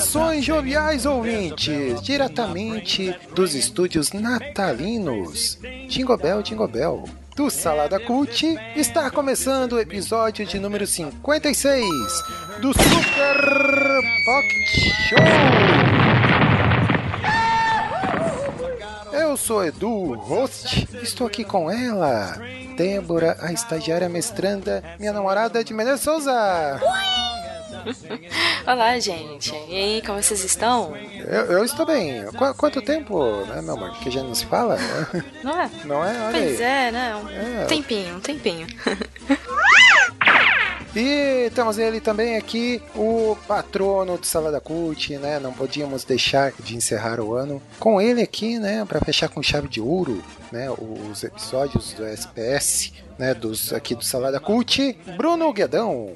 Saudações joviais ouvintes, diretamente dos estúdios natalinos. Jingle Bell. Do Salada Cult, está começando o episódio de número 56 do Super Pocket Show. Eu sou Edu, host, estou aqui com ela, Débora, a estagiária mestranda, minha namorada de Menezes Souza. Olá, gente. E aí, como vocês estão? Eu, eu estou bem. Qu- quanto tempo, né, meu amor? Que já não se fala? Não é? Não é? Olha Pois aí. é, né? Um É. tempinho, um tempinho. E temos ele também aqui, o patrono de Salada Cult, né? Não podíamos deixar de encerrar o ano com ele aqui, né? Para fechar com chave de ouro, né? Os episódios do SPS, né? Dos aqui do Salada Cult, Bruno Guedão.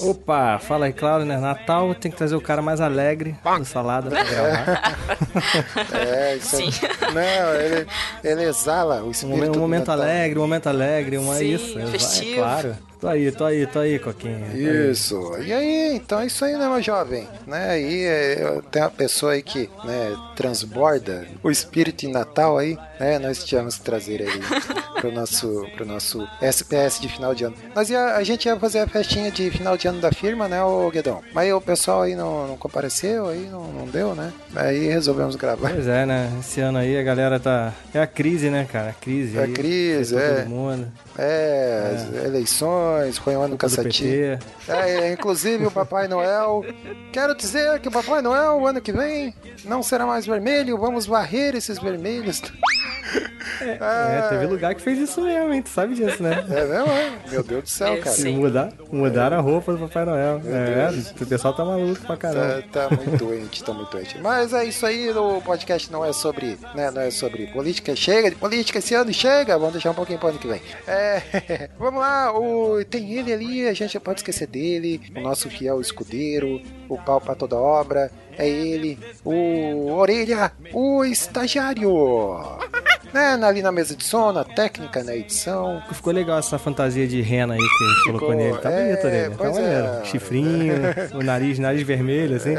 Opa, fala aí, claro, né? Natal tem que trazer o cara mais alegre do salada pra gravar. É, isso aí. Não, ele, ele exala o Um momento, um do momento Natal. alegre, um momento alegre, uma Sim, isso. é, festivo. É, claro. Tô aí, tô aí, tô aí, Coquinha. tô aí. Isso. E aí, então é isso aí, né, meu jovem? Né, aí é, tem uma pessoa aí que né, transborda o espírito de Natal aí, né? Nós tínhamos que trazer ele pro nosso, pro nosso SPS de final de ano. Nós ia, a gente ia fazer a festinha de final de ano da firma, né, ô Guedão? Mas aí o pessoal aí não, não compareceu, aí não, não deu, né? Aí resolvemos gravar. Pois é, né? Esse ano aí a galera tá. É a crise, né, cara? A crise. É a aí, crise, é. Todo mundo. É, as eleições, foi um ano cansativo. É, inclusive o Papai Noel. Quero dizer que o Papai Noel, o ano que vem, não será mais vermelho. Vamos varrer esses vermelhos. É, teve lugar que fez isso mesmo, hein? Tu sabe disso, né? É mesmo? é? Meu Deus do céu, É, cara. sim. Mudar, mudaram a roupa do Papai Noel. É, o pessoal tá maluco pra caramba. Tá, tá muito doente, tá muito doente. Mas é isso aí, o podcast não é sobre, né, não é sobre política. Chega de política esse ano, chega. Vamos deixar um pouquinho pro ano que vem. É, vamos lá, o, tem ele ali, a gente não pode esquecer dele, o nosso fiel escudeiro, o pau pra toda obra. É ele, o Orelha, o estagiário. Né, ali na mesa de som, na técnica, na edição. Ficou legal essa fantasia de rena aí que gente colocou nele. Tá é, bonito, né? Tá pois maneiro. é. Chifrinho, o nariz, nariz vermelho, assim.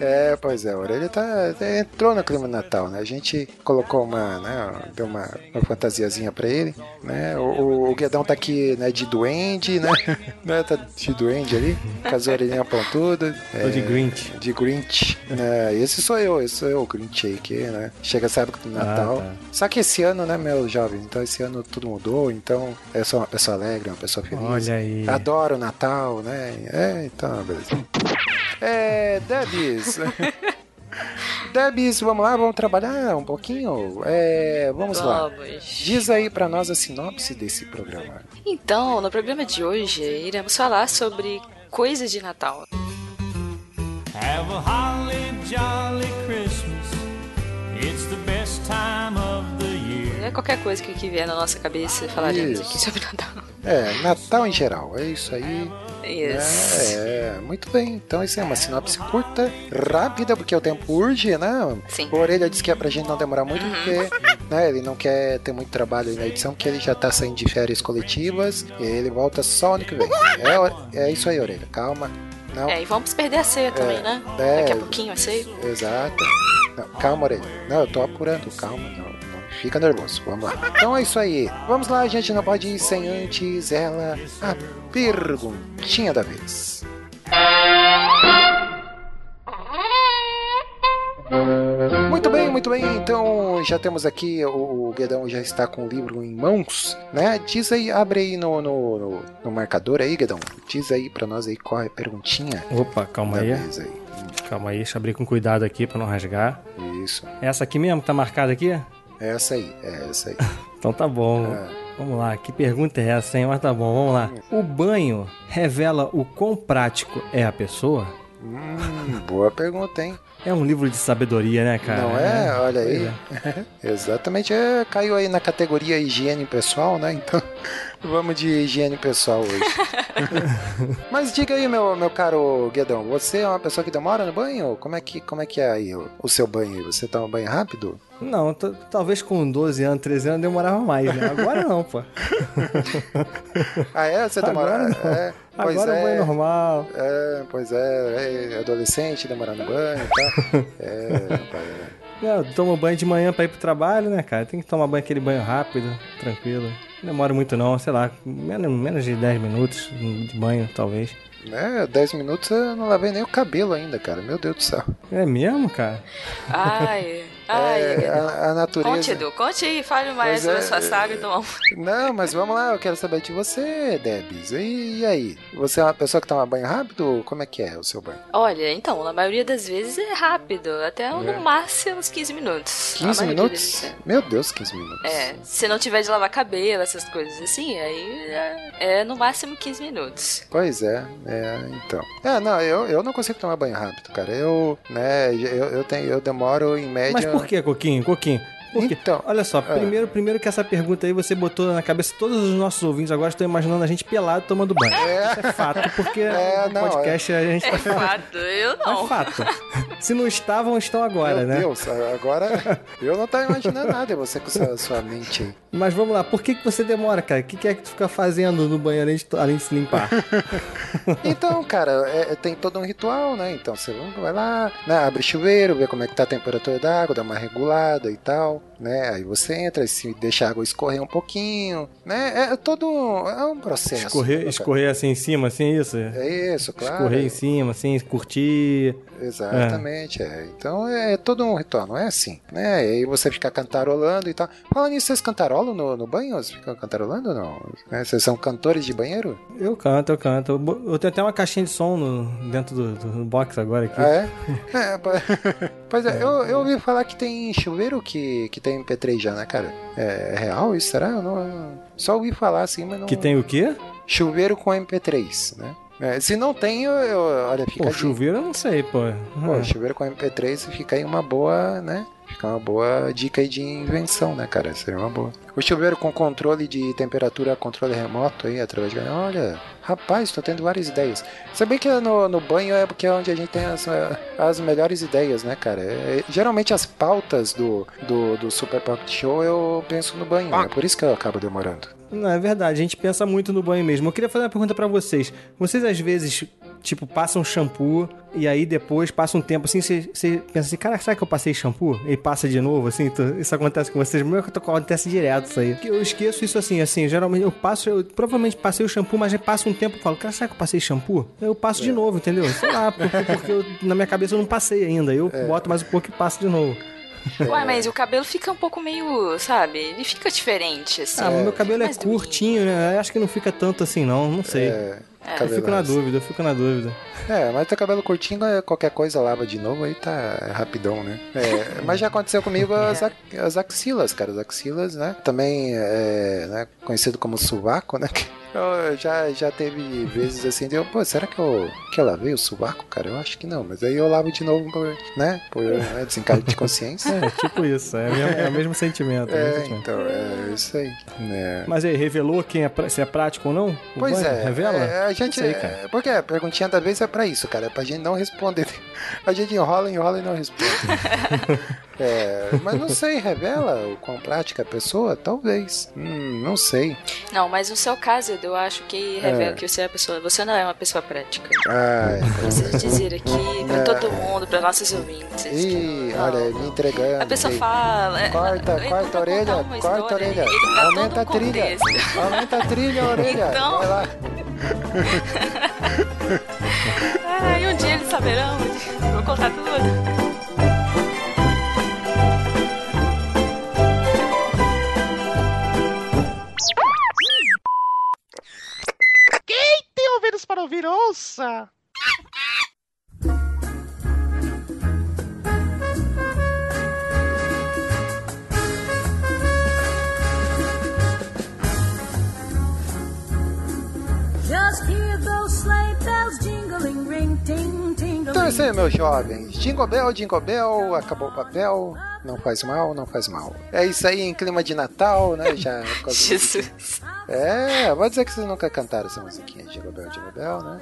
É, pois é, a orelha tá, entrou no clima natal, né? A gente colocou uma, né, deu uma, uma fantasiazinha pra ele, né? O, o, o Guedão tá aqui, né, de duende, né? né? Tá de duende ali, com as orelhinhas pontudas. Tô de é, Grinch. De Grinch, né? Esse sou eu, esse sou eu, o Grinch aí, que, né? Chega essa época do Natal. tá. Só que esse ano, né, meu jovem? Então esse ano tudo mudou, então eu sou uma pessoa alegre, uma pessoa feliz. Olha aí. Adoro o Natal, né? É, então, beleza. É, Debs. Debs, vamos lá, vamos trabalhar um pouquinho? É, vamos lá. Vamos. Diz aí pra nós a sinopse desse programa. Então, no programa de hoje, iremos falar sobre coisas de Natal. Have a holly jolly Christmas. É qualquer coisa que, que vier na nossa cabeça falaremos Isso. aqui sobre Natal. É, Natal em geral, é isso aí. Isso. É, é, muito bem. Então isso é uma sinopse curta, rápida, porque o tempo urge, né? Sim. O Orelha disse que é pra gente não demorar muito, porque né, ele não quer ter muito trabalho na edição, porque ele já tá saindo de férias coletivas e ele volta só ano que vem. É, é isso aí, Orelha, calma. Não, É, e vamos perder a ceia também, né? é. Daqui a pouquinho a ceia. Exato. Não, calma, Orelha. Não, eu tô apurando, calma, não, não fica nervoso. Vamos lá. Então é isso aí. Vamos lá, a gente não pode ir sem antes ela, a perguntinha da vez. Muito bem, muito bem. Então já temos aqui, o, o Guedão já está com o livro em mãos, né? Diz aí, abre aí no, no, no- no marcador aí, Guedão. Diz aí pra nós aí qual é a perguntinha Opa, calma aí. aí. Calma aí, deixa eu abrir com cuidado aqui pra não rasgar. Isso. Essa aqui mesmo que tá marcada aqui? É essa aí, é essa aí. Então tá bom. Vamos lá, que pergunta é essa, hein? Mas tá bom, vamos lá. O banho revela o quão prático é a pessoa? Hum, boa pergunta, hein? É um livro de sabedoria, né, cara? Não é? Olha aí. Pois Exatamente, é, caiu aí na categoria higiene pessoal, né? Então, vamos de higiene pessoal hoje. Mas diga aí, meu, meu caro Guedão, você é uma pessoa que demora no banho? Como é que, como é, que é aí o, o seu banho? Você toma banho rápido? Não, talvez com 12 anos, 13 anos demorava mais, né? Agora não, pô. Ah, é? Você demora? É, pois Agora é. o banho normal. É, pois é, é adolescente, demorar no banho e tal. É, rapaz, é. Tomo banho de manhã pra ir pro trabalho, né, cara? Tem que tomar banho aquele banho rápido, tranquilo. Não demora muito não, sei lá, menos, menos de 10 minutos de banho, talvez. Né, 10 minutos eu não lavei nem o cabelo ainda, cara. Meu Deus do céu. É mesmo, cara? Ai, ai, É, a, a natureza. Conte, Edu, conte aí, fale mais Pois sobre é, a sua saga, então. Não, mas vamos lá, eu quero saber de você, Debs. E, e aí? Você é uma pessoa que toma banho rápido? Como é que é o seu banho? Olha, então, na maioria das vezes é rápido, até É. no máximo uns 15 minutos. A 15 maioria minutos? vezes Meu Deus, 15 minutos. É, É, se não tiver de lavar cabelo, essas coisas assim, aí é, é no máximo 15 minutos. Pois é, é, então. É, não, eu, eu não consigo tomar banho rápido, cara. Eu, né, eu, eu, tenho, eu demoro em média. Mas por que, Coquinho? Coquinho? Por quê? Então, Olha só, é. primeiro, primeiro que essa pergunta aí você botou na cabeça todos os nossos ouvintes agora estão imaginando a gente pelado tomando banho. Isso é fato, porque É, no não, podcast a gente É fato, eu É não. fato. Se não estavam, estão agora, Meu né? Deus, agora eu não tava imaginando nada, é você com sua, sua mente aí. Mas vamos lá, por que, que você demora, cara? O que, que é que tu fica fazendo no banho além de, além de se limpar? Então, cara, é- é- tem todo um ritual, né? Então você vai lá, né, abre o chuveiro, vê como é que tá a temperatura da água, dá uma regulada e tal, né? Aí você entra, se deixa a água escorrer um pouquinho, né? É todo um, é um processo. Escorrer, né, escorrer assim em cima, assim, isso? É isso, claro. Escorrer em cima, assim, curtir. Exatamente, é. Então é todo um ritual, não é assim, né? E aí você fica cantarolando e tal. Falando nisso, vocês cantarolam no, no banho? Vocês ficam cantarolando ou não? Né? Vocês são cantores de banheiro? Eu canto, eu canto. Eu, tenho até uma caixinha de som no- dentro do, do box agora aqui. Ah, é? é po- pois é, eu, eu ouvi falar que tem chuveiro que, que tem MP3 já, né, cara? É real isso, será? Eu não, só ouvi falar assim, mas não... Que tem o quê? Chuveiro com MP3, né? É, se não tem, eu, eu- olha, fica Pô, chuveiro eu não sei, pô. Pô, chuveiro com MP3 fica aí uma boa, né? Fica uma boa dica aí de invenção, né, cara? Seria uma boa. O chuveiro com controle de temperatura, controle remoto aí, através de. Olha, rapaz, tô tendo várias ideias. Sabia que no, no banho é porque é onde a gente tem as, as melhores ideias, né, cara? É- geralmente as pautas do, do, do Super Pocket Show eu penso no banho, é por isso que eu acabo demorando. Não, é verdade, a gente pensa muito no banho mesmo. Eu queria fazer uma pergunta pra vocês. Vocês às vezes, tipo, passam shampoo e aí depois passa um tempo assim, você, pensa assim, cara, será que eu passei shampoo? E passa de novo, assim, tu- isso acontece com vocês? Meu, acontece direto isso aí. Porque Eu esqueço isso assim, assim, geralmente eu passo, eu provavelmente passei o shampoo, mas passa um tempo e falo, cara, será que eu passei shampoo? Eu passo de novo, entendeu? Sei lá, porque, porque eu- na minha cabeça eu não passei ainda. Eu boto mais um pouco e passo de novo. Ué, mas o cabelo fica um pouco meio, sabe? Ele fica diferente, assim. Ah, meu cabelo é curtinho, né? Eu Acho que não fica tanto assim, não. Não sei. É, Eu cabelo fico na dúvida, eu fico na dúvida. É, mas teu cabelo curtinho, é qualquer coisa lava de novo, aí tá rapidão, né? É, mas já aconteceu comigo as, ac- as axilas, cara. As axilas, né? Também é né, conhecido como sovaco, né? Eu já, já teve vezes assim, de eu, pô, será que eu, que eu lavei o sovaco, cara? Eu acho que não, mas aí eu lavo de novo, né? Por né, desencargo de consciência. É, tipo isso, é, o mesmo- é o mesmo sentimento. é mesmo É, sentimento. então, é isso aí. né? Mas aí, revelou quem é, se é prático ou não? O Pois banho? é, Revela? é, a gente. Sei, cara. é, porque a perguntinha da vez é pra isso, cara. É pra gente não responder. A gente enrola, enrola e não responde. É, mas não sei, revela o quão prática a pessoa? Talvez. Hum, não sei. Não, mas no seu caso, eu acho que revela É. que você é uma pessoa. Você não é uma pessoa prática. Ai, Preciso dizer aqui pra É. todo mundo, pra nossos ouvintes. Ih, não- olha, me entregando. A pessoa fala. é, Corta, corta a orelha, corta a orelha. Dá Aumenta a trilha. Aumenta a trilha, orelha. Então- Vai lá. Ah, e um dia eles saberão. Vou contar tudo. Aí, meus jovens. Jingle Bell, Jingle Bell, acabou o papel. Não faz mal, não faz mal. É isso aí, em clima de Natal, né? Já. Jesus. É, vou dizer que vocês nunca cantaram essa musiquinha, Jingle Bell, Jingle Bell, né?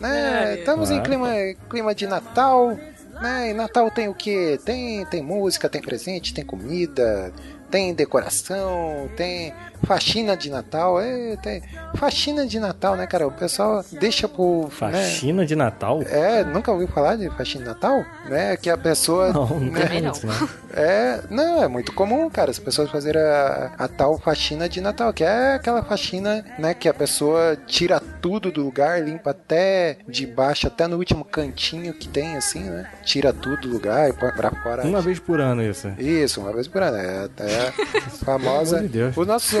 né? É, Estamos em clima, clima de Natal, né? E Natal tem o quê? Tem, tem música, tem presente, tem comida, tem decoração, tem faxina de Natal, é, tem faxina de Natal, né, cara? O pessoal deixa pro. Né? Faxina de Natal? É, nunca ouviu falar de faxina de Natal? Né? Que a pessoa. Não, né? Também não. não. É, não, é muito comum, cara, as pessoas fazerem a, a tal faxina de Natal, que é aquela faxina, né, que a pessoa tira tudo do lugar, limpa até de baixo, até no último cantinho que tem, assim, né? Tira tudo do lugar e põe pra fora. Uma vez por ano isso. Isso, uma vez por ano. É até famosa. De Deus. O nosso.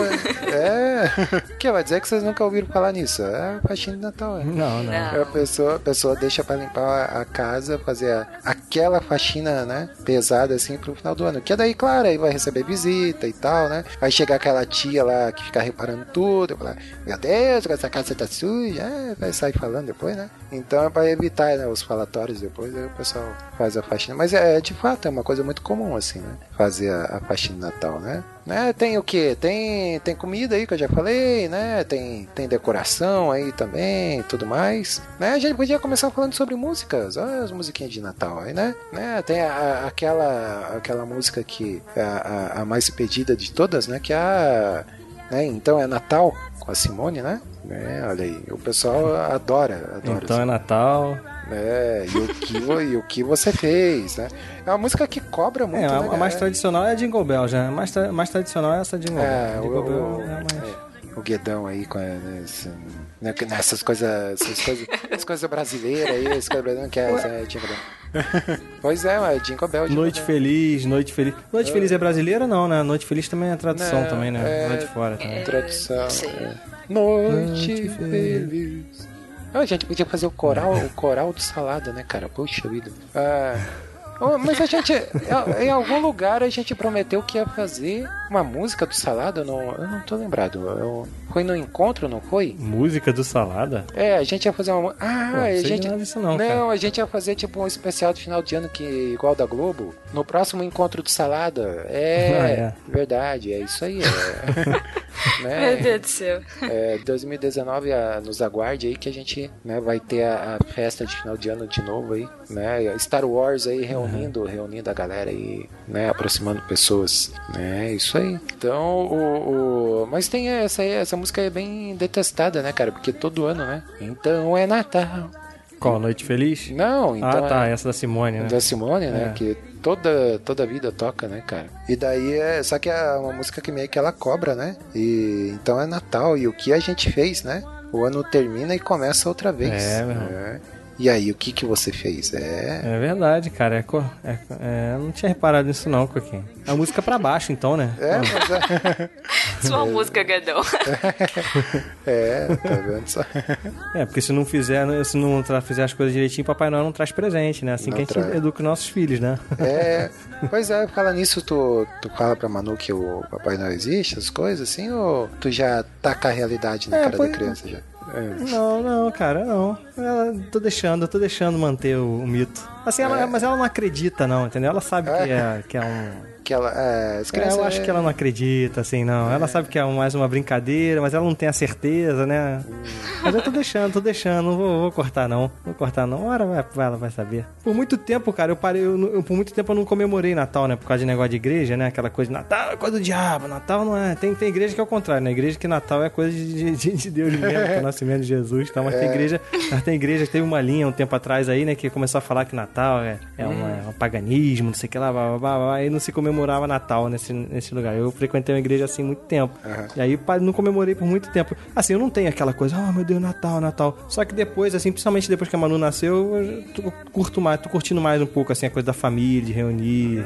É. que vai dizer que vocês nunca ouviram falar nisso? É faxina de Natal, é. Não, não. Não. A pessoa, a pessoa deixa pra limpar a casa, fazer a- aquela faxina, né? Pesada assim pro final do ano. Que daí, claro, aí vai receber visita e tal, né? Aí chega aquela tia lá que fica reparando tudo, fala, meu Deus, essa casa tá suja, é, vai sair falando depois, né? Então é pra evitar né, os falatórios depois, aí o pessoal faz a faxina. Mas é, de fato, é uma coisa muito comum, assim, né? Fazer a, a faxina de Natal, né? Né? Tem o que? Tem, tem comida aí que eu já falei, né? Tem, tem decoração aí também, tudo mais. Né? A gente podia começar falando sobre músicas, as musiquinhas de Natal aí, né? né? Tem a- aquela, aquela música que é a, a- a mais pedida de todas, né? Que é a. Né? Então é Natal com a Simone, né? né? Olha aí, o pessoal adora, adora. Então é Natal. É, e o, que, e o que você fez, né? É uma música que cobra muito, É, a, né? a mais tradicional é a Jingle Bell já. A mais, tra- mais tradicional é essa Jingle É, Bell. o, Jingle Bell o, é a mais... é, o Guedão aí com a- esse- né, nessas coisas, essas coisas, essas coisas brasileiras aí, esse coisa brasileira que é é Jingle Bell. Pois é, mas Jingle Bell, Jingle Noite Bell. Feliz, Noite Feliz. Noite Feliz é brasileira não, né? Noite Feliz também é tradução Não, também, né? é- Lá de fora também. Tradução. Sei. é. Noite Noite feliz. Ah, a gente podia fazer o coral, o coral do salada, né, cara? Puxa vida. Ah, mas a gente, em algum lugar a gente prometeu que ia fazer uma música do salada, eu não, eu não tô lembrado. Eu- foi no encontro, não foi? Música do Salada? É, a gente ia fazer uma. Ah, Pô, não a gente. nada disso não, não, cara. a gente ia fazer tipo um especial de final de ano que igual da Globo. No próximo encontro do Salada. É, Ah, é. verdade, é isso aí. É, né? Meu Deus do céu. É, 2019 a- nos aguarde aí que a gente né, vai ter a, a festa de final de ano de novo aí, né? Star Wars aí reunindo, reunindo a galera aí, né? Aproximando pessoas, né? Isso aí. Então, o, o- mas tem essa aí, essa música é bem detestada, né, cara? Porque todo ano, né? Então é Natal. Qual? Noite Feliz? Não, então ah, tá. é Essa da Simone, né? da Simone, né? É. Que toda toda vida toca, né, cara? E daí é, só que é uma música que meio que ela cobra, né? E então é Natal e o que a gente fez, né? O ano termina e começa outra vez. É, meu irmão. É. E aí, o que que você fez? É. É verdade, cara. É, co- é, é, eu não tinha reparado nisso não, Coquinho. É a música pra baixo, então, né? É, mas é. Sua música, Gadão. É, tá vendo só? É, porque se não fizer, se não tra- fizer as coisas direitinho, Papai Noel não traz presente, né? Assim Não que a gente traz. educa os nossos filhos, né? É. Pois é, fala nisso, tu, tu fala pra Manu que o Papai não existe, as coisas assim, ou tu já taca a realidade na É, cara da criança já? É. Não, não, cara, não. Ela, tô deixando, tô deixando manter o, o mito. Assim, ela, É. mas ela não acredita, não, entendeu? Ela sabe que é, que é um. Que ela. É, É, crianças. eu acho que ela não acredita, assim, não. Ela sabe que é mais uma brincadeira, mas ela não tem a certeza, né? Mas eu tô deixando, tô deixando, não vou, vou cortar, não. Vou cortar, não. Hora vai, ela vai saber. Por muito tempo, cara, eu parei, eu, eu- por muito tempo eu não comemorei Natal, né? Por causa de negócio de igreja, né? Aquela coisa de Natal é coisa do diabo, Natal não é. Tem, tem igreja que é o contrário, né? Igreja que Natal é coisa de, de, de Deus mesmo, que é o nascimento de Jesus, tá? Mas tem igreja, mas tem igreja que teve uma linha um tempo atrás aí, né? Que começou a falar que Natal é, é, uma- é um paganismo, não sei o que lá, blá, blá, blá, blá, e não se comemorava Natal nesse, nesse lugar. Eu frequentei uma igreja assim muito tempo. Aham. E aí não comemorei por muito tempo. Assim, eu não tenho aquela coisa, ah, meu Deus, Natal, Natal. Só que depois, assim, principalmente depois que a Manu nasceu, eu curto mais, tô curtindo mais um pouco, assim, a coisa da família, de reunir,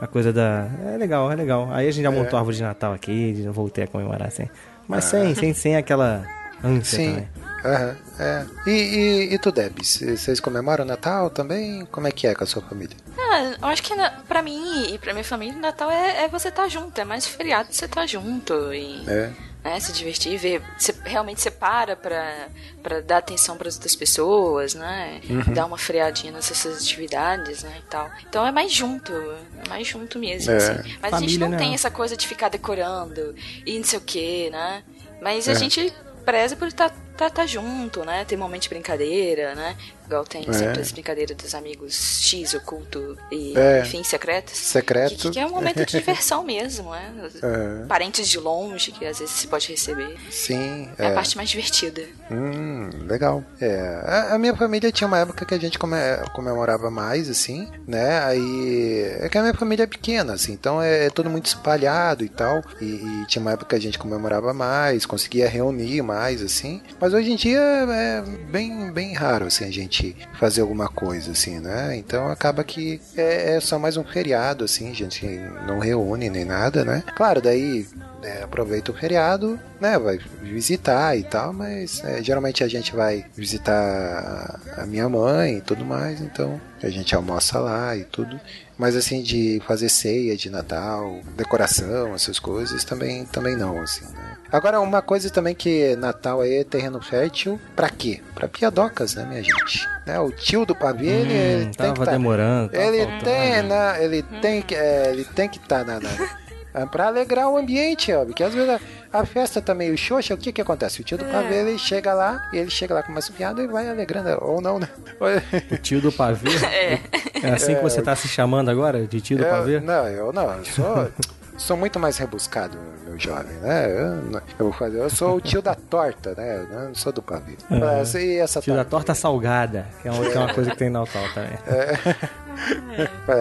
a coisa da. É legal, é legal. Aí a gente já montou a árvore de Natal aqui, voltei a comemorar assim. Mas sem, sem, sem aquela ânsia Sim. também. Aham, é. E, e, e tu, Deb, c- vocês comemoram Natal também? Como é que é com a sua família? Ah, eu acho que na, pra mim e pra minha família, Natal é, é você estar junto. É mais feriado você estar junto. E É. né? Se divertir, ver. Você realmente separa pra, pra dar atenção pras outras pessoas, né? Uhum. Dar uma freadinha nessas atividades, né? E tal. Então é mais junto, é mais junto mesmo, É. assim. Mas a gente Família, não né? tem essa coisa de ficar decorando e não sei o que, né? Mas a É. gente preza por estar tá, tá junto, né? Tem momento de brincadeira, né? Igual tem É. sempre as brincadeiras dos amigos X, oculto e, É. enfim, secretos. Secreto. Que, que é um momento de diversão mesmo, né? É. Parentes de longe que às vezes se pode receber. Sim, É, é. a parte mais divertida. Hum, legal. É, a, a minha família tinha uma época que a gente come- comemorava mais, assim, né? Aí. É que a minha família é pequena, assim, então é, é todo muito espalhado e tal. E, e tinha uma época que a gente comemorava mais, conseguia reunir mais, assim. Mas hoje em dia é bem, bem raro, assim, a gente fazer alguma coisa, assim, né? Então acaba que é, é só mais um feriado, assim, a gente não reúne nem nada, né? Claro, daí é, aproveita o feriado, né? Vai visitar e tal, mas é, geralmente a gente vai visitar a minha mãe e tudo mais, então a gente almoça lá e tudo. Mas assim, de fazer ceia de Natal, decoração, essas coisas, também, também não, assim, né? Agora, uma coisa também que Natal aí é terreno fértil, pra quê? Pra piadocas, né, minha gente? Né? O tio do pavê, ele, ele Hum, tem tava que tá, demorando. tava ele faltando. tem, na, ele tem que, é, ele tem que estar na, na é pra alegrar o ambiente, ó, porque às vezes a, a festa tá meio xoxa, o que que acontece? O tio do pavê, ele chega lá, e ele chega lá com umas piadas e vai alegrando, ou não, né? O tio do pavê? É. É assim que você tá se chamando agora? De tio do pavê? Eu, não, eu não, eu sou, sou muito mais rebuscado, meu jovem, né? Eu, eu vou fazer, eu sou o tio da torta, né? Eu não sou do pavê. Mas, e essa Tio da torta salgada, que é uma, que é uma coisa que tem no Natal também.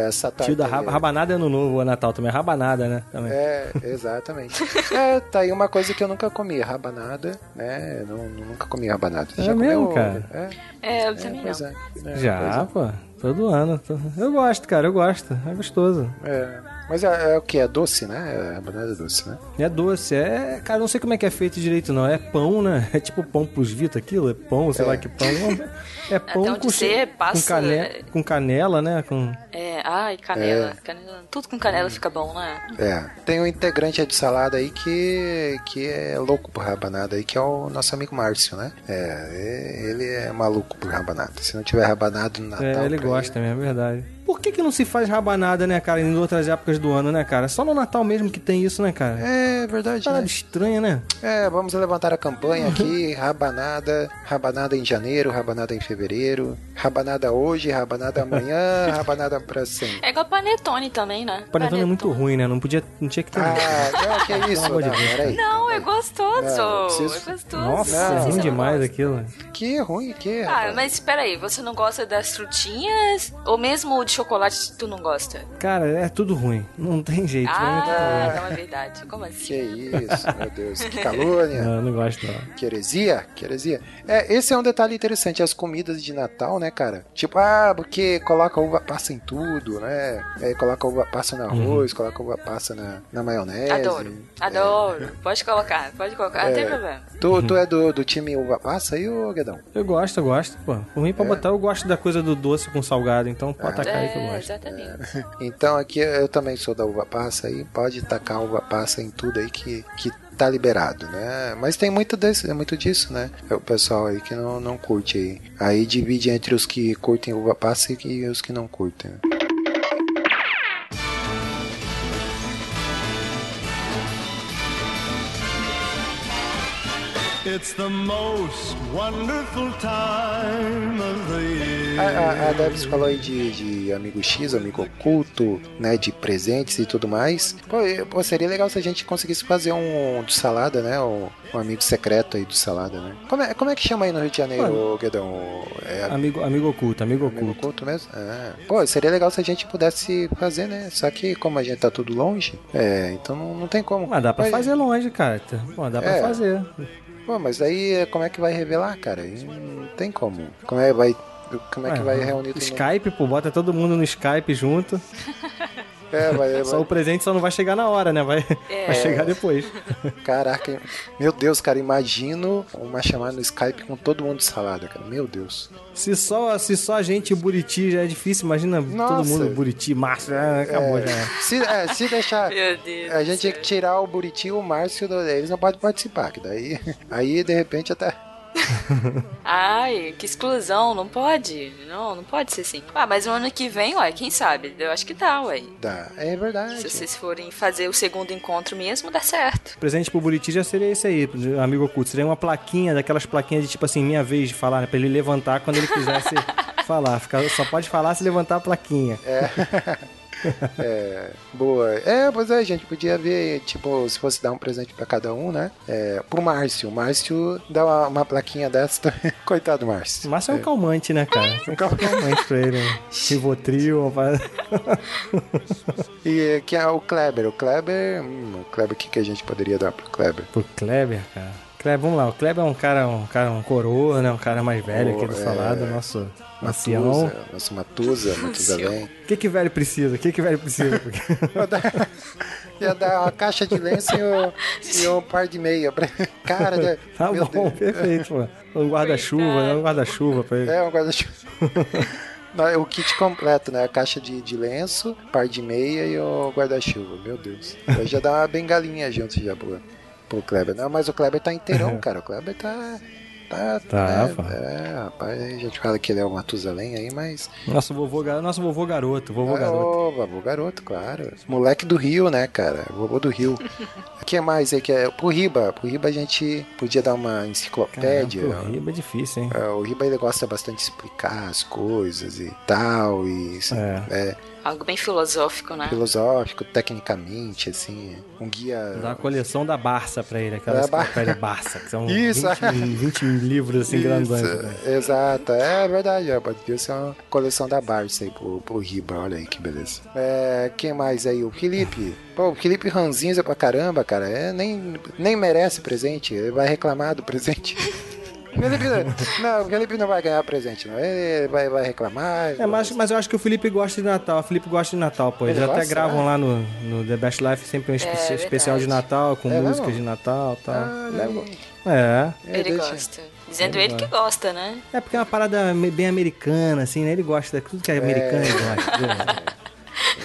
Essa torta Tio da aí, raba, rabanada é no novo, o Natal também. Rabanada, né? Também. É, exatamente. é, tá aí uma coisa que eu nunca comi, rabanada, né? Eu não, nunca comi rabanada. Você É já mesmo, comeu? cara? É, É, eu é, também não. é. É, pois Já, é. pô. Todo ano. tô- Eu gosto, cara, eu gosto. É gostoso. É, Mas é, é o que? É doce, né? É, rabanada é doce, né? É doce, é. Cara, não sei como é que é feito direito, não. É pão, né? É tipo pão pros Vita aquilo? É pão, sei É. lá que pão. É pão Até com, você passa- com, cane... com canela, né? Com... É, ai, canela. canela. Tudo com canela fica bom, né? É. Tem um integrante de salada aí que, que é louco por rabanada aí, que é o nosso amigo Márcio, né? É, ele é maluco por rabanada. Se não tiver rabanada no Natal. É, ele gosta mesmo, é verdade. Por que, que não se faz rabanada, né, cara, em outras épocas do ano, né, cara? Só no Natal mesmo que tem isso, né, cara? É verdade, Parada né? estranha, né? É, vamos levantar a campanha aqui, rabanada, rabanada em janeiro, rabanada em fevereiro, rabanada hoje, rabanada amanhã, rabanada pra sempre. É igual panetone também, né? O panetone é muito ruim, né? Não podia, não tinha que ter. Ah, não, que é isso? Não, peraí. Não, é gostoso. Não, não preciso- É gostoso. Nossa, Não, é ruim não demais gosta? aquilo. Que ruim, que Ah, rapaz? mas espera aí, você não gosta das frutinhas? Ou mesmo o de chocolate tu não gosta? Cara, é tudo ruim. Não tem jeito. Ah, né? então é verdade. Como Que assim? isso, meu Deus, que calúnia. Não, não gosto não. Que heresia? Que heresia. É, esse é um detalhe interessante, as comidas de Natal, né, cara? Tipo, ah, porque coloca uva passa em tudo, né? É, coloca uva passa no arroz, coloca uva passa na, na maionese. Adoro, adoro. Pode colocar, pode colocar, não tem É. problema. Tu, tu é do, do time uva passa aí, ô Guedão? Eu gosto, eu gosto, pô. Por mim, pra É. botar, eu gosto da coisa do doce com salgado, então pode tacar aí que eu É, gosto. exatamente. Então aqui eu também sou da uva passa aí, pode tacar uva passa em tudo aí que, que tá liberado, né? Mas tem muito, desse, muito disso, né? É o pessoal aí que não, não curte aí. Aí divide entre os que curtem uva passa e os que não curtem. né? It's the most wonderful time of the year. A, a, a Debs falou aí de, de amigo X, amigo oculto, né? De presentes e tudo mais. Pô, pô, seria legal se a gente conseguisse fazer um de salada, né? Um, um amigo secreto aí do salada, né? Como é, como é que chama aí no Rio de Janeiro, Guedão? É Amigo, amigo oculto, amigo amigo oculto. oculto mesmo? É. Pô, seria legal se a gente pudesse fazer, né? Só que como a gente tá tudo longe, é, então não, não tem como. Mas dá pra Mas- fazer longe, cara. Pô, dá pra É. fazer. Pô, mas aí como é que vai revelar, cara? Não tem como. Como é, vai, como é que Ué, vai reunir todo mundo? Skype, pô, bota todo mundo no Skype junto. É, vai, Só vai- o presente só não vai chegar na hora, né? Vai, É. vai chegar depois. Caraca, meu Deus, cara, imagino uma chamada no Skype com todo mundo de salada, cara. Meu Deus. Se só, se só a gente e o Buriti já é difícil, imagina todo Nossa. mundo Buriti, Márcio, ah, acabou É, já. se, é, se deixar. Meu Deus. A gente tinha céu. que tirar o Buriti e o Márcio, eles não podem participar, que daí, aí de repente até. Ai, que exclusão, não pode. Não, não pode ser assim. Ah, mas no ano que vem, ué, quem sabe? Eu acho que dá, ué. Dá. É verdade. Se vocês forem fazer o segundo encontro mesmo, dá certo. Presente pro Buriti já seria esse aí, amigo oculto. Seria uma plaquinha, daquelas plaquinhas de tipo assim, minha vez de falar, né? Pra ele levantar quando ele quisesse falar. Ficar- só pode falar se levantar a plaquinha. É, boa. É, pois é, a gente podia ver, tipo, se fosse dar um presente pra cada um, né? É, pro Márcio. O Márcio dá uma, uma plaquinha dessa também. Coitado do Márcio. Márcio é um calmante, né, cara? É um calmante pra ele. Um Rivotril. E que é o Kleber. O Kleber. Hum, o Kleber, o que, que a gente poderia dar pro Kleber? Pro Kleber, cara. Kleber, vamos lá. O Kleber é um cara, um cara, um coroa, né? Um cara mais velho aqui do É. salado, nosso. Matusa, nosso Matusa, Matusalém. O que que velho precisa? O que que velho precisa? Ia dar uma caixa de lenço e um, e um par de meia. pra- Cara, né? Tá Meu bom, Deus. perfeito, pô. Um guarda-chuva, né? Um guarda-chuva pra ele. É, um guarda-chuva. É O kit completo, né? A caixa de, de lenço, par de meia e o guarda-chuva. Meu Deus. Aí já dá uma bengalinha junto já pro, pro Kleber. Não, mas o Kleber tá inteirão, cara. O Kleber tá. Tá, Tá, né? É, rapaz, a gente fala que ele é o Matusalém aí, mas. Nosso vovô, nosso vovô garoto, vovô é, garoto. ô, vovô garoto, claro. Moleque do Rio, né, cara? Vovô do Rio. O que mais aí que é? Pro Riba. Pro Riba a gente podia dar uma enciclopédia. Caramba, pro Riba é difícil, hein? É, o Riba ele gosta bastante de explicar as coisas e tal, e assim, é. Algo bem filosófico, né? filosófico, tecnicamente, assim, um guia. Dá uma coleção da Barça pra ele, aquela É, enciclopédia Barça, que são Isso. 20, 20 livros assim grandões. Né? exato, é verdade, ó, pode ser uma coleção da Barça aí pro, pro Riba, olha aí que beleza. É, quem mais aí? O Felipe. Pô, o Felipe ranzinza pra caramba, cara, é, nem, nem merece presente, ele vai reclamar do presente. O Felipe, não, o Felipe não vai ganhar presente, não. Ele vai, vai reclamar. É, mas, mas eu acho que o Felipe gosta de Natal. O Felipe gosta de Natal, pô. Eles Ele até gosta, gravam né? lá no, no The Best Life sempre um espe- É, especial de. Natal, com É músicas de Natal e tal. Ah. É. É, Ele deixa- gosta. Dizendo ele que gosta, né? É porque é uma parada bem americana, assim, né? Ele gosta, tudo que é americano ele gosta.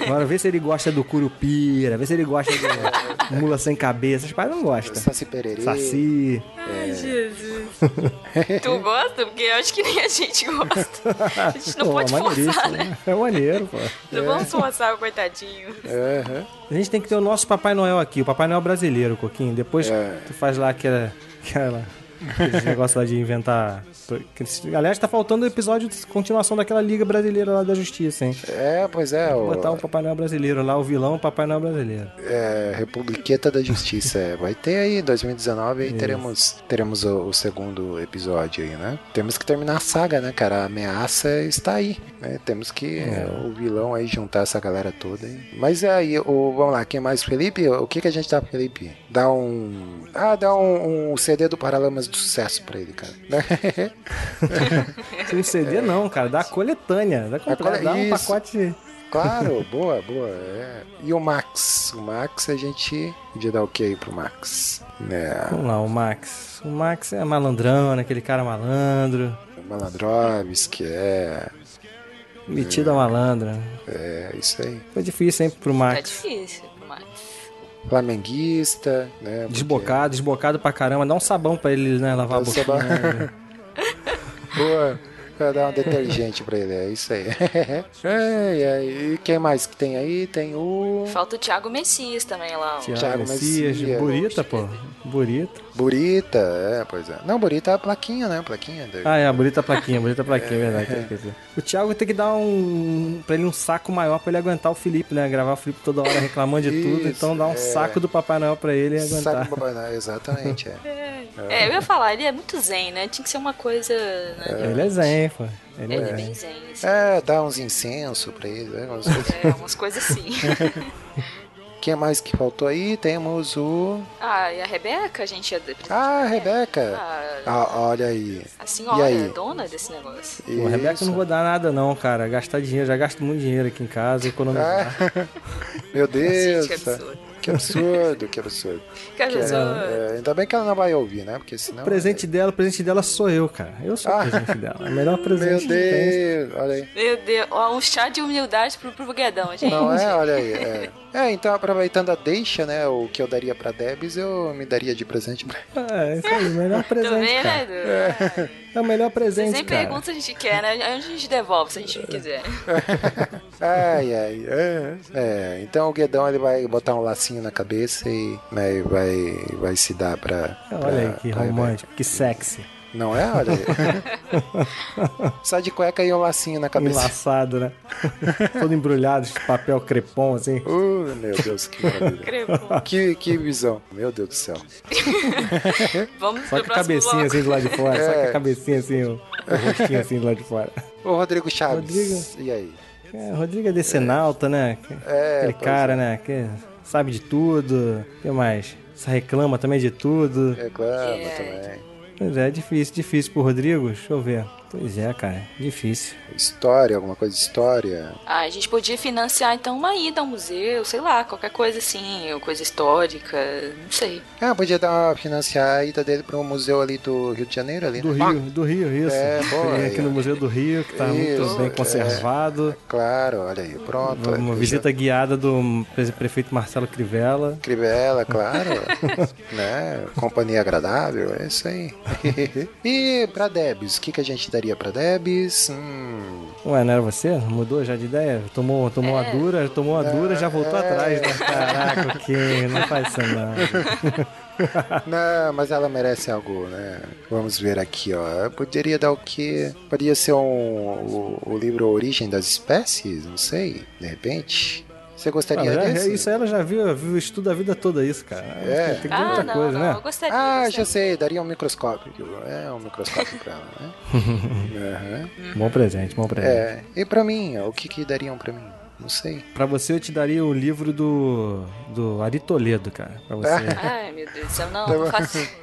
Agora, vê se ele gosta do Curupira, vê se ele gosta do Mula Sem Cabeça. Essas paradas não gosta. Saci Pererê. Saci. Ai, Jesus. tu gosta? Porque eu acho que nem a gente gosta. A gente não Pô, pode maneiríssimo, forçar, né? né? É maneiro, pô. Não vamos forçar o coitadinho. Aham. A gente tem que ter o nosso Papai Noel aqui, o Papai Noel brasileiro, Coquinho. Depois É. tu faz lá aquela. aquela aquele negócio lá de inventar. Aliás, tá faltando o episódio de continuação daquela Liga Brasileira lá da Justiça, hein? É, pois é, o, Botar o Papai Noel brasileiro lá, o vilão, Papai Noel brasileiro. é, Republiqueta da Justiça. é. Vai ter aí, 2019, aí teremos, teremos o, o segundo episódio aí, né? Temos que terminar a saga, né, cara? A ameaça está aí, né? Temos que É. o vilão aí juntar essa galera toda aí. Mas é aí, o, vamos lá, quem mais? Felipe? O que, que a gente pro Felipe? Dá um... Ah, dá um, um CD do Paralamas do Sucesso pra ele, cara. Sem CD não, cara, dá a coletânea. Dá, completo, cole- dá um isso. pacote. Claro, boa, boa. é. E o Max? O Max a gente podia dar o que aí pro Max? Né? Vamos lá, o Max. O Max é malandrão, né? Aquele cara malandro. Malandrovski, é. Metido a malandro. É isso aí. Foi difícil, hein, pro Tá Max. difícil, mas... Flamenguista, né? porque- Desbocado, desbocado pra caramba. Dá um sabão pra ele, né? Lavar a Dá um boquinha. sabão. né? Boa. Vai dar um detergente pra ele, é isso aí. é, é, e quem mais que tem aí? Tem o. Falta o Thiago Messias também lá. ó. Thiago Thiago Messias, Messias. Burita, pô. Burita. Burita, é, pois é. Não, Burita é a plaquinha, né? A plaquinha. dele. Ah, é, a Burita plaquinha, a Burita plaquinha, é verdade. esqueci. O Thiago tem que dar um. pra ele um saco maior pra ele aguentar o Felipe, né? Gravar o Felipe toda hora reclamando de tudo. Isso, Então dá um é. saco do Papai Noel pra ele aguentar. Papai Noel, exatamente, é. É, eu ia falar, ele é muito zen, né? Tinha que ser uma coisa. Né? Ele é zen, pô. Ele Ele é é. bem zen. assim. É, dá uns incensos pra ele, né? umas coisas. É, umas coisas assim. Quem mais que faltou aí? Temos o. Ah, e a Rebeca, a gente é. Ah, a Rebeca. Ah, Ah, olha aí. a E senhora, aí? a dona desse negócio. Pô, Rebeca eu não vou dar nada não, cara. Gastar dinheiro, já gasto muito dinheiro aqui em casa, economizar. Ah, meu Deus. Gente, que absurdo. Que absurdo, que absurdo. Que absurdo. É, ainda bem que ela não vai ouvir, né? Porque senão. O presente dela, o presente dela sou eu, cara. Eu sou o Ah. presente dela. É o melhor Meu presente tem. Deus, olha aí. Meu Deus, um chá de humildade pro, pro Guedão, gente. Não é? Olha aí. É. É, então aproveitando a deixa, né? O que eu daria pra Debs, eu me daria de presente pra É, isso aí, o melhor Tô presente, vendo, cara. Edu? É o melhor presente, nem cara. perguntam se a gente quer, né? A gente devolve se a gente não quiser. Ai, ai, é. É, então o Guedão ele vai botar um lacinho na cabeça e né, vai, vai se dar pra. Olha aí, pra- que pra romântico, que sexy. Não é? Olha aí. Só de cueca e um lacinho na cabeça. Enlaçado, né? Todo embrulhado, de papel crepom, assim. Uh, meu Deus, que maravilha. Crepom. Que, que visão. Meu Deus do céu. Vamos Só com a cabecinha bloco. assim do lado de fora. Só com É. a cabecinha assim, o, o rostinho assim do lado de fora. Ô, Rodrigo Chaves. Rodrigo. E aí? É, Rodrigo é decenalta, né? É, Aquele pois cara, é. né? Que sabe de tudo. O que mais? Se reclama também de tudo. Reclama É. também. Pois é, difícil, difícil pro Rodrigo. Deixa eu ver. Pois é, cara, difícil. História, alguma coisa de história. Ah, a gente podia financiar então uma ida ao museu, sei lá, qualquer coisa assim, ou coisa histórica, não sei. Ah, podia dar uma, financiar a ida dele para um museu ali do Rio de Janeiro ali, Do né? Rio, do Rio, isso. É, Tem aí, aqui no. Museu do Rio, que tá muito bem é. conservado. Claro, olha aí, pronto. Uma visita guiada do pre- prefeito Marcelo Crivella. Crivella, claro. né? Companhia agradável, é isso aí. e pra Debs, o que, que a gente daria pra Debs? Hum, Ué, não era você? Mudou já de ideia? Tomou, tomou a É. dura, tomou a dura, já voltou É. atrás, né? Caraca, que não faz isso não. não, mas ela merece algo, né? Vamos ver aqui, ó. Poderia dar o quê? Poderia ser um, o, o livro Origem das Espécies? Não sei, de repente. Você gostaria Ah, já- desse? isso aí ela já viu, viu estuda a vida toda isso, cara. É. Tem Ah, muita não, coisa, não, né? eu gostaria. Ah, gostaria. já sei, daria um microscópio. É, um microscópio pra ela, né? Aham. Bom presente, bom presente. É, e pra mim, o que que dariam pra mim? Não sei. Pra você eu te daria o livro do, do Ari Toledo, cara. Pra você, Ai, meu Deus do céu, não, não faço.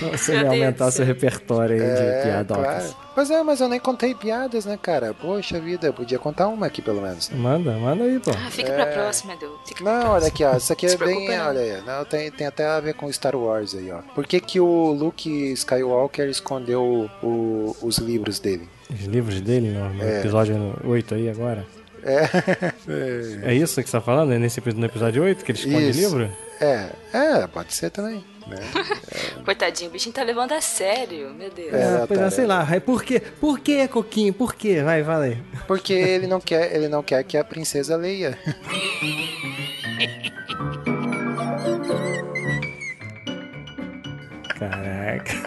você Deus aumentar seu repertório aí de É, piadocas. claro. Pois é, mas eu nem contei piadas, né, cara? Poxa vida, eu podia contar uma aqui pelo menos. né? Manda, manda aí, pô. Ah, fica pra próxima, Edu. Fica Não, olha próxima. aqui, ó. Isso aqui é bem. não. Olha aí. Não, tem, tem até a ver com Star Wars aí, ó. Por que, que o Luke Skywalker escondeu o- os livros dele? Os livros dele no, no episódio 8 aí agora. É. É isso que você tá falando? É nesse, no episódio 8 que ele esconde Isso. livro? É, é, pode ser também. Né? Coitadinho, o bichinho tá levando a sério, meu Deus. É. Ah, pois é, sei é. lá. Por quê? Por quê, Coquinho? Por quê? Vai, aí. Porque ele não quer, ele não quer que a princesa leia. Caraca.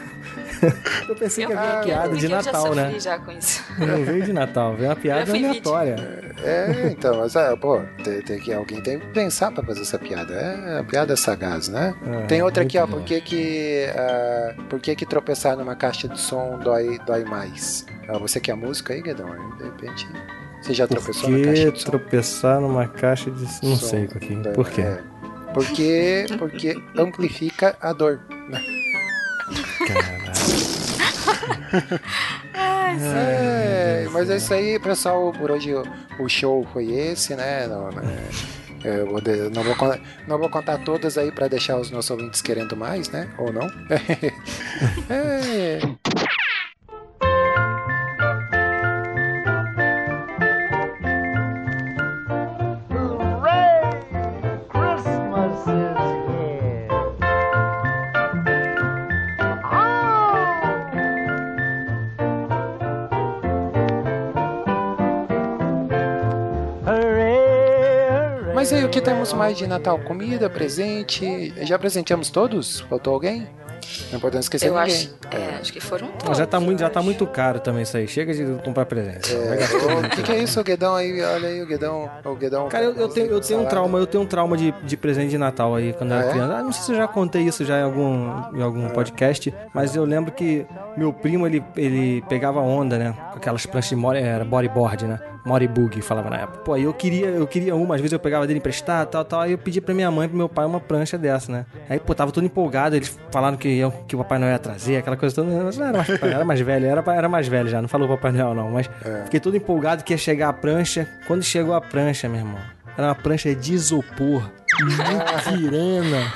Eu pensei que Eu, havia uma eu- piada eu de já Natal, sofri né? já com isso. Não veio de Natal, veio uma piada aleatória. É, então, mas é, pô, tem, tem que, alguém tem que pensar pra fazer essa piada. É uma piada sagaz, né? Ah, tem outra aqui, ó. Por que que, ah, por que que tropeçar numa caixa de som dói, dói mais? Ah, você quer música aí, Guedão? De repente, você já Por tropeçou na caixa que de som? tropeçar numa caixa de. Não Som sei, Coquinho. dói- Por quê? é. Porque, porque amplifica a dor. né? Caralho. É, mas é isso aí, pessoal. Por hoje o, show foi esse, né? Não, é, eu vou de- não, vou, con- não vou contar todas aí pra deixar os nossos ouvintes querendo mais, né? Ou não? É. Mas aí, o que temos mais de Natal? Comida, presente. Já presenteamos todos? Faltou alguém? Não podemos esquecer Eu ninguém. acho, é, acho que foram Mas todos. já tá, muito, já tá muito caro também isso aí. Chega de comprar presente. É, o que, que é isso, o Guedão aí? Olha aí o Guedão. O Guedão Cara, eu, eu tenho, eu tenho um trauma, eu tenho um trauma de, de presente de Natal aí quando eu era é? criança. Ah, não sei se eu já contei isso já em algum, em algum podcast, mas eu lembro que meu primo, ele, ele pegava onda, né? Com aquelas pranchas de era bodyboard, né? Moribug, falava na época. Pô, aí eu queria, eu queria uma, às vezes eu pegava dele emprestado, tal, tal, aí eu pedi pra minha mãe e pro meu pai uma prancha dessa, né? Aí, pô, tava todo empolgado, eles falaram que, iam- que o Papai Noel ia trazer, aquela coisa toda. Mas não era mais, era mais velho, era, era mais velho já, não falou Papai Noel não, mas fiquei todo empolgado que ia chegar a prancha. Quando chegou a prancha, meu irmão, era uma prancha de isopor. Muquirana.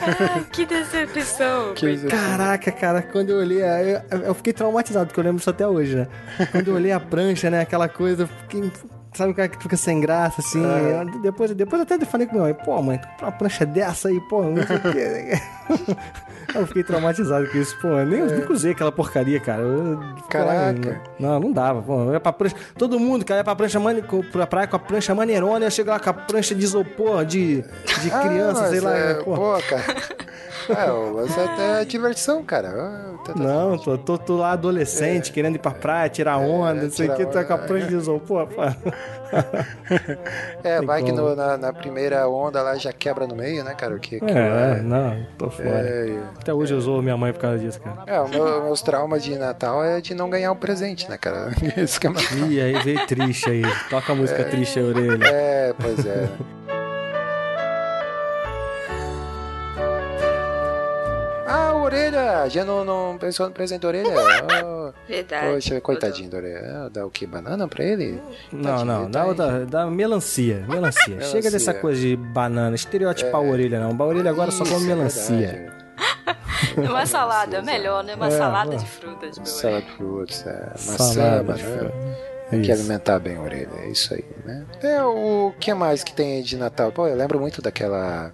Ai, que decepção. Que Caraca, cara, quando eu olhei, eu, eu fiquei traumatizado, porque eu lembro isso até hoje, né? Quando eu olhei a prancha, né, aquela coisa, eu fiquei, sabe o cara que fica sem graça, assim. eu- depois, depois até falei com meu mãe, pô, mãe, uma prancha dessa aí, pô, não sei o quê. Eu fiquei traumatizado com isso, pô. Nem, nunca usei aquela porcaria, cara. Eu- Caraca. Não, não dava, pô. Eu ia pra prancha. Todo mundo, cara, ia pra prancha com- pra praia com a prancha maneirona, eu chego lá com a prancha de isopor, de, de Ah, criança, sei lá. é, pô. pô, cara. É, o lance é até diversão, cara. Ah, tá- tá- Não, tô, tô, tô lá adolescente, querendo ir pra praia, tirar onda, não sei o que, tá a prancha de isopor, pô. É, Tem vai que no- na, na primeira onda lá já quebra no meio, né, cara? O que, que É, não, tô fora. É, Até hoje eu zoo minha mãe por causa disso, cara. é, o meu- meus traumas de Natal é de não ganhar um presente, né, cara? Isso que é mais... Ih, aí veio triste aí. Toca a música triste aí, orelha. É, pois é. Orelha! Já não, não pensou no presente da Orelha? Oh, Verdade. poxa, coitadinho da Orelha. Ah, Dá o que? Banana pra ele? Não, não, dá, outra, dá melancia, melancia. Chega Melancia. dessa coisa de banana, estereotipar a orelha, não. A orelha agora só come Isso, é melancia. verdade. Uma salada, é melhor, né? Uma É, salada é. de frutas. meu Salad fruits, é, maçã, Salada, banana. Tem que Isso. alimentar bem a orelha, é isso aí, né? É, o que mais que tem de Natal? Pô, eu lembro muito daquela.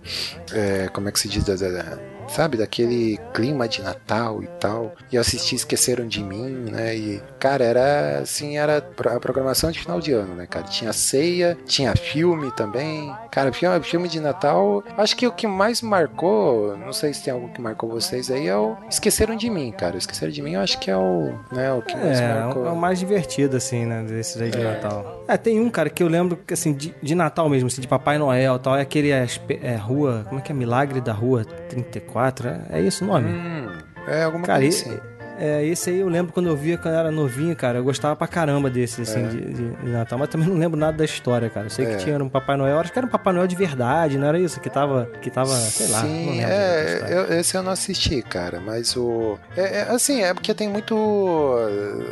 é, como é que se diz? Da- da- sabe? Daquele clima de Natal e tal. E eu assisti Esqueceram de Mim, né? E, cara, era assim, era a programação de final de ano, né, cara? Tinha ceia, tinha filme também. Cara, filme, filme de Natal. Acho que o que mais marcou, não sei se tem algo que marcou vocês aí, é o Esqueceram de Mim, cara. Esqueceram de Mim eu acho que é o, né, o que mais É, marcou. é o mais divertido, assim, né? Desses aí de Natal. É, tem um, cara, que eu lembro, assim, de, de Natal mesmo, assim, de Papai Noel e tal. É aquele é, é, rua. Como é que é? Milagre da Rua 34? É, é isso o nome? Hum, é alguma Cara, coisa assim. É, esse aí eu lembro quando eu via quando eu era novinho, cara. Eu gostava pra caramba desse, assim, É. de, de- Natal. Mas também não lembro nada da história, cara. Eu sei É. que tinha um Papai Noel. Acho que era um Papai Noel de verdade, não era isso? Que tava, que tava sei lá. Sim, é, eu- esse eu não assisti, cara, mas o. É, é, assim, é porque tem muito.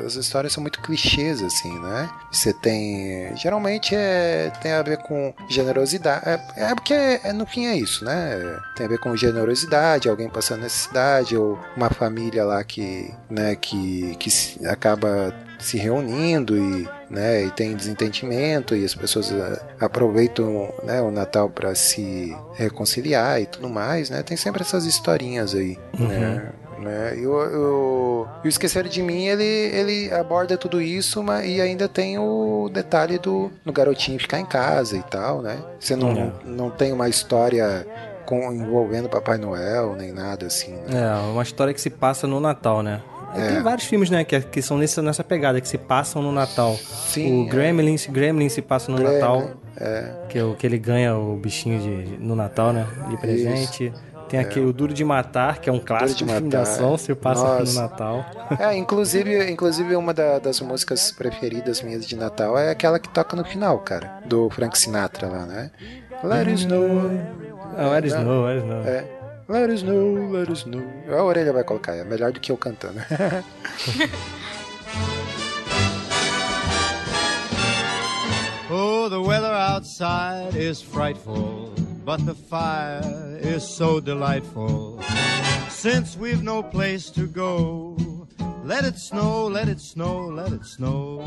As histórias são muito clichês, assim, né? Você tem. Geralmente é, tem a ver com generosidade. É, é porque é, no fim é isso, né? Tem a ver com generosidade, alguém passando necessidade, ou uma família lá que, né, que, que acaba se reunindo e, né, e tem desentendimento e as pessoas ah, aproveitam né, o Natal para se reconciliar e tudo mais, né? Tem sempre essas historinhas aí, né? né? E o, Esquecer de Mim, ele, ele aborda tudo isso mas, e ainda tem o detalhe do, garotinho ficar em casa e tal, né? Você não, É. não tem uma história com, envolvendo Papai Noel, nem nada assim, né? É, uma história que se passa no Natal, né? É. Tem vários filmes, né, que, que são nessa, nessa pegada, que se passam no Natal. Sim, o Gremlins, Gremlins se passa no Natal, É, que, é o, que ele ganha o bichinho de, no Natal, né, de presente. Tem aqui o Duro de Matar, que é um clássico de filme de Matar. ação, se passa no. Natal. É, inclusive, inclusive uma da- das músicas preferidas minhas de Natal é aquela que toca no final, cara, do Frank Sinatra lá, né? Let it snow. Ah, Let It Snow, Let It Snow. É. Let it snow, let it snow. A orelha vai colocar, é melhor do que eu cantando. Oh, the weather outside is frightful, but the fire is so delightful. Since we've no place to go, let it snow, let it snow, let it snow.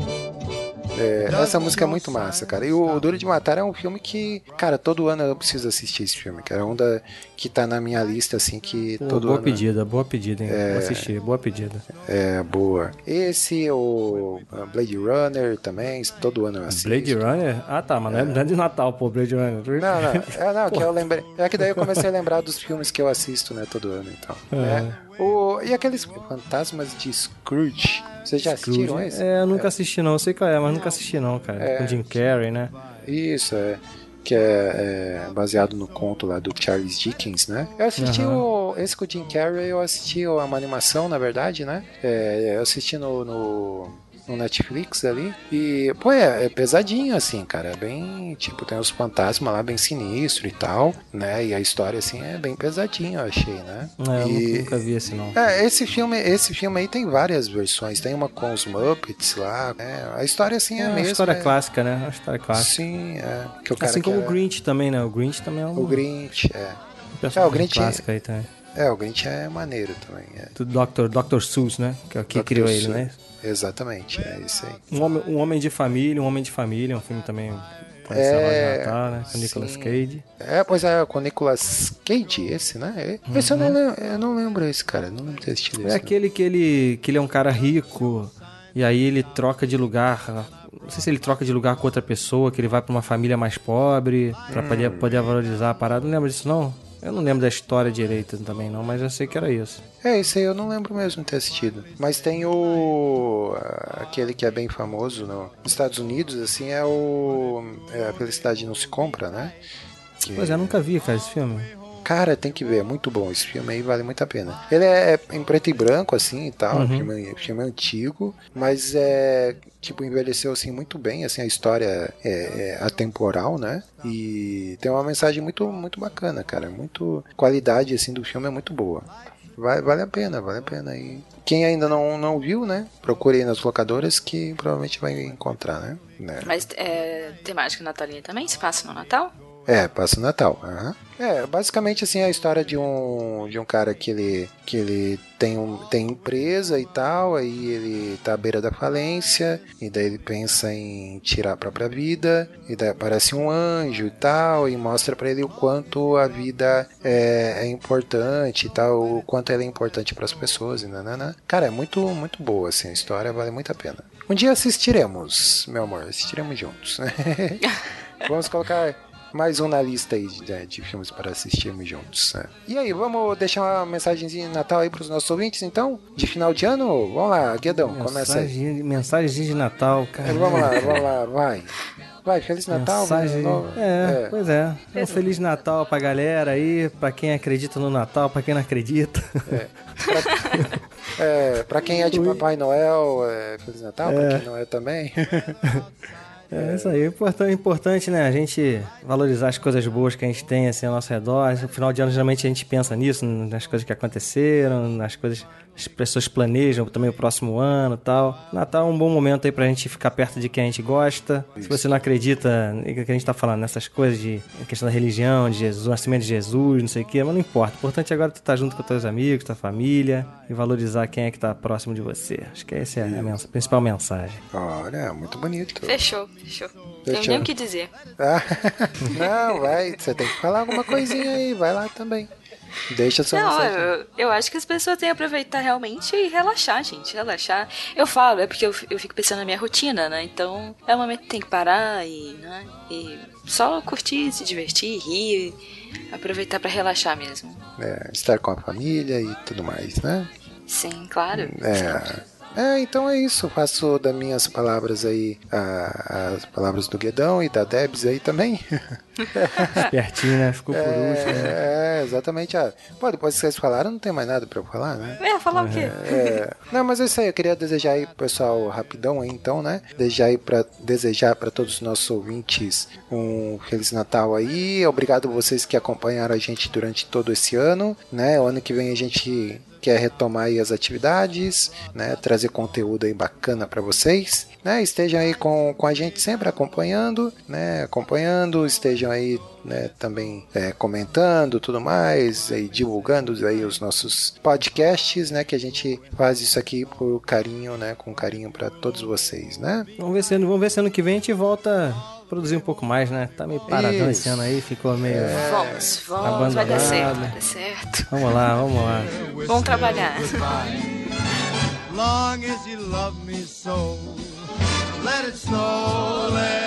É, essa música é muito massa, cara. E o Duro de Matar é um filme que, cara, todo ano eu preciso assistir esse filme, cara. É um da, que tá na minha lista, assim, que Pô, todo boa ano pedida, boa pedida, hein? Vou assistir, boa pedida. é boa. Esse, o Blade Runner também, todo ano eu assisto. Blade Runner? Ah, tá, mas não é- não é de Natal, pô, Blade Runner. Não, não, é, não, que eu lembrei. É que daí eu comecei a lembrar dos filmes que eu assisto, né, todo ano então. né? O, e aqueles fantasmas de Scrooge? Vocês já assistiram Scrooge. esse? É, eu nunca assisti não, eu sei qual é, mas nunca assisti não, cara. Com Jim Carrey, né? Isso, é. Que é, é baseado no conto lá do Charles Dickens, né? Eu assisti o. Esse com o Jim Carrey, eu assisti uma animação, na verdade, né? É, eu assisti no. no no Netflix ali. E, pô, é, é pesadinho, assim, cara. É bem, tipo, tem os fantasmas lá bem sinistro e tal, né? E a história, assim, é bem pesadinha, eu achei, né? É, eu E- nunca, nunca vi esse não. É, esse filme, esse filme aí tem várias versões. Tem uma com os Muppets lá. né? A história, assim, é, É a mesma. história é- clássica, né? Uma história clássica. Sim, é. Que o cara Assim como o Grinch também, né? O Grinch também é um O Grinch, é. É, o Grinch- clássico aí também. É, o Grinch é maneiro também. É. Do Dr. Dr. Seuss, né? Que é o que criou ele, Seuss. né? Exatamente, é isso aí. Um homem, um homem de família, um homem de família, um filme também É, de Natal, né? Com Nicolas sim. Cage. É, pois é, com o Nicolas Cage, esse, né? É, Esse eu, não lembro, eu não lembro esse, cara. Não lembro ter assistido Uhum. É esse. aquele que ele, que ele é um cara rico e aí ele troca de lugar. Não sei se ele troca de lugar com outra pessoa, que ele vai pra uma família mais pobre pra Hum. poder, poder valorizar a parada. Não lembro disso, não? Eu não lembro da história direita também, não, mas eu sei que era isso. É, esse aí eu não lembro mesmo de ter assistido. Mas tem o. aquele que é bem famoso no- nos Estados Unidos, assim, é o. É, a Felicidade Não Se Compra, né? Que- Pois é, eu nunca vi, cara, esse filme. Cara, tem que ver, é muito bom. Esse filme aí vale muito a pena. Ele é, é em preto e branco, assim e tal. Uhum. Filme, filme antigo, mas é. Tipo, envelheceu assim muito bem, assim, a história é, é atemporal, né? E tem uma mensagem muito, muito bacana, cara. Muito. Qualidade assim do filme é muito boa. Vai, vale a pena, vale a pena. E quem ainda não, não viu, né? Procure aí nas locadoras que provavelmente vai encontrar, né? né? Mas é temática natalina também? Se passa no Natal? É, passa o Natal. aham. É, basicamente assim é a história de um de um cara que ele que ele tem um tem empresa e tal, aí ele tá à beira da falência e daí ele pensa em tirar a própria vida e daí aparece um anjo e tal e mostra pra ele o quanto a vida é, é importante e tal, o quanto ela é importante para as pessoas e nanana. Cara, é muito muito boa assim a história, vale muito a pena. Um dia assistiremos, meu amor, assistiremos juntos. né? Vamos colocar mais um na lista aí de, de filmes para assistirmos juntos. né? E aí, vamos deixar uma mensagenzinha de Natal aí para os nossos ouvintes, então? De final de ano? Vamos lá, Guedão, começa aí. Mensagem de Natal, cara. Vamos lá, vamos lá, vai. Vai, Feliz Natal, Mensagem... É, É. pois é. Um Feliz Natal pra galera aí, pra quem acredita no Natal, pra quem não acredita. É, pra quem é de Papai Noel, é, Feliz Natal, pra quem não é também. É isso aí, importante, importante, né? A gente valorizar as coisas boas que a gente tem assim ao nosso redor. No final de ano, geralmente a gente pensa nisso, nas coisas que aconteceram, nas coisas as pessoas planejam também o próximo ano e tal. Natal é um bom momento aí pra gente ficar perto de quem a gente gosta. Se você não acredita no que a gente tá falando, nessas coisas de questão da religião, de Jesus, o nascimento de Jesus, não sei o que, mas não importa. O importante agora é tu estar junto com teus amigos, tua família e valorizar quem é que tá próximo de você. Acho que essa é a mens- principal mensagem. Olha, muito bonito. Fechou, fechou. Tenho Fechou. nem o que dizer. Ah, não, vai, você tem que falar alguma coisinha aí, vai lá também. Deixa sua Não, eu, eu acho que as pessoas têm que aproveitar realmente e relaxar, gente. Relaxar. Eu falo, é porque eu, eu fico pensando na minha rotina, né? Então é um momento que tem que parar e, né? E só curtir, se divertir, rir, aproveitar pra relaxar mesmo. É, estar com a família e tudo mais, né? Sim, claro. É. É, então é isso. Faço das minhas palavras aí a- as palavras do Guedão e da Debs aí também. Pertinho, né? Ficou por último. né? É, exatamente. Ah, pô, depois que vocês falaram, não tem mais nada pra eu falar, né? É, falar o quê? É, não, mas é isso aí. Eu queria desejar aí, pro pessoal, rapidão aí, então, né? Desejar aí pra, desejar para todos os nossos ouvintes um Feliz Natal aí. Obrigado vocês que acompanharam a gente durante todo esse ano, né? O ano que vem a gente quer retomar aí as atividades, né? Trazer conteúdo aí bacana para vocês, né? Estejam aí com, com a gente sempre acompanhando, né? Acompanhando, estejam aí né, também é, comentando tudo mais, divulgando aí os nossos podcasts, né? Que a gente faz isso aqui por carinho, né? Com carinho para todos vocês, né? Vamos ver, se, vamos ver se ano que vem a gente volta produzir um pouco mais, né? Tá meio paradão Isso. esse ano aí, ficou meio. Vamos, vamos, vai dar abandonado. certo, vai dar certo. Vamos lá, vamos lá. Vamos trabalhar. Long as you love me so. Let it snow, let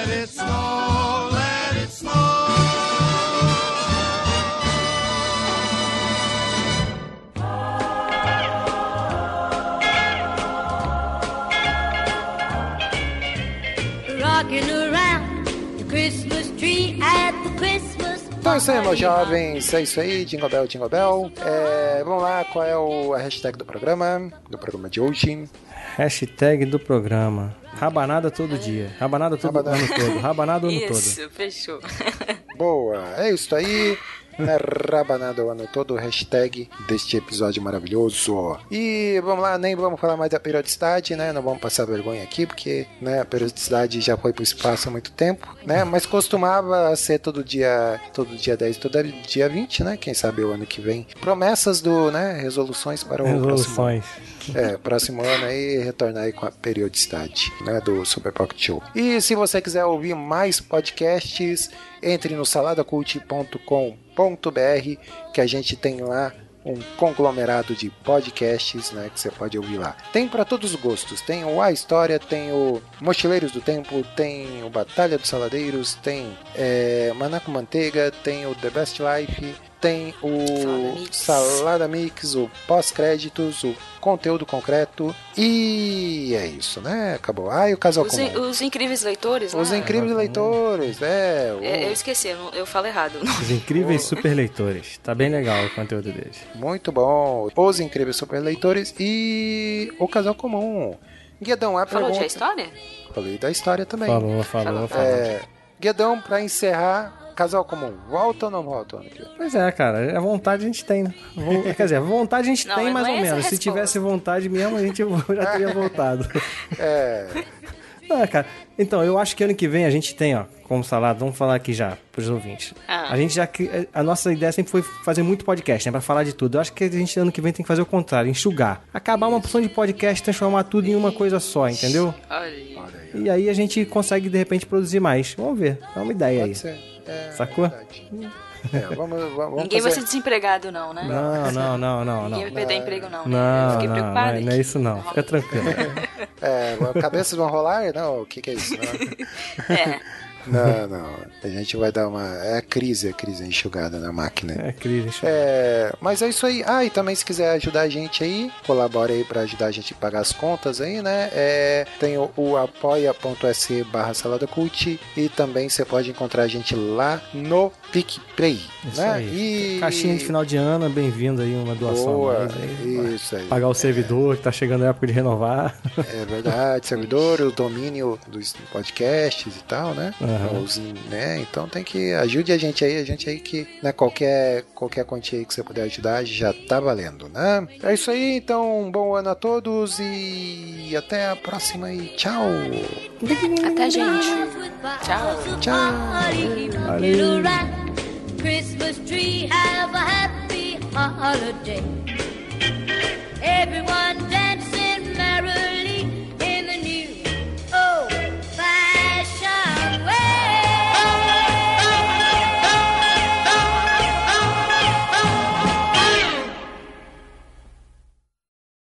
Então é isso aí, meus jovens. É isso aí, Jingle Bell, Jingle Bell. É, vamos lá, qual é o, a hashtag do programa? Do programa de hoje? Hashtag do programa. Rabanada todo dia. Rabanada todo Rabanada. ano todo. Rabanada o ano todo. Isso, fechou. Boa, é isso aí. Né, ano todo, hashtag deste episódio maravilhoso. E vamos lá, nem vamos falar mais da periodicidade, né? Não vamos passar vergonha aqui, porque né, a periodicidade já foi pro espaço há muito tempo, né? Mas costumava ser todo dia, todo dia 10, todo dia 20, né? Quem sabe o ano que vem. Promessas do, né? Resoluções para o próximo É, próximo ano aí retornar aí com a periodicidade né, do Super Pocket Show. E se você quiser ouvir mais podcasts, entre no saladacult.com.br que a gente tem lá um conglomerado de podcasts, né, que você pode ouvir lá. Tem para todos os gostos. Tem o A História, tem o Mochileiros do Tempo, tem o Batalha dos Saladeiros, tem é, Manaco Manteiga, tem o The Best Life, tem o Salada Mix. Salada Mix, o pós-créditos, o conteúdo concreto e é isso, né? Acabou. Ah, e o casal Os, comum. in- os incríveis leitores, Os lá, incríveis leitores, é. o- É, eu esqueci, eu, eu falo errado. Os incríveis super leitores. Tá bem legal o conteúdo deles. Muito bom. Os incríveis super leitores e o casal comum. Guedão, a Falou de pergunta. a história? Falei da história também. Falou, falou, falou. É, Guedão, pra encerrar, casal comum, volta ou não volta? ano que vem? Pois é, cara. A vontade a gente tem, né? Quer dizer, a vontade a gente Não, tem mais ou é menos. Se tivesse vontade mesmo, a gente já teria voltado. É, Ah, cara. Então, eu acho que ano que vem a gente tem, ó, como salada, vamos falar aqui já pros ouvintes. Ah. A gente já cri- a nossa ideia sempre foi fazer muito podcast, né, Pra falar de tudo. Eu acho que a gente ano que vem tem que fazer o contrário, enxugar. Acabar uma porção de podcast, transformar tudo em uma coisa só, entendeu? Olha aí. aí. E aí a gente consegue de repente produzir mais. Vamos ver. É uma ideia aí. Pode ser. É, Sacou? É, vamos, vamos, Ninguém vai fazer- ser desempregado, não, né? Não, não, não, não, não. Ninguém vai perder emprego, não. né? Não, fiquei não, não, é- não é aqui. isso não. Fica tranquilo. É, cabeças vão rolar? Não, o que, que é isso? Não. É. Não, não. A gente vai dar uma. É a crise, a crise enxugada na máquina. É crise. eu- É, mas é isso aí. Ah, e também se quiser ajudar a gente aí, colabore aí pra ajudar a gente a pagar as contas aí, né? É, tem o, o apoia.se barra salada cult e também você pode encontrar a gente lá no PicPay, Isso né? aí. E... Caixinha de final de ano, bem-vindo aí, uma doação. Boa, aí. isso aí. Pagar o servidor, que tá chegando a época de renovar. É verdade, servidor, o domínio dos podcasts e tal, né? Os, né? Então tem que ajude a gente aí, a gente aí que né, qualquer qualquer quantia aí que você puder ajudar já tá valendo, né? É isso aí, então um bom ano a todos e até a próxima e tchau. Até, gente. Tchau. Valeu. Christmas tree, have a happy holiday. Everyone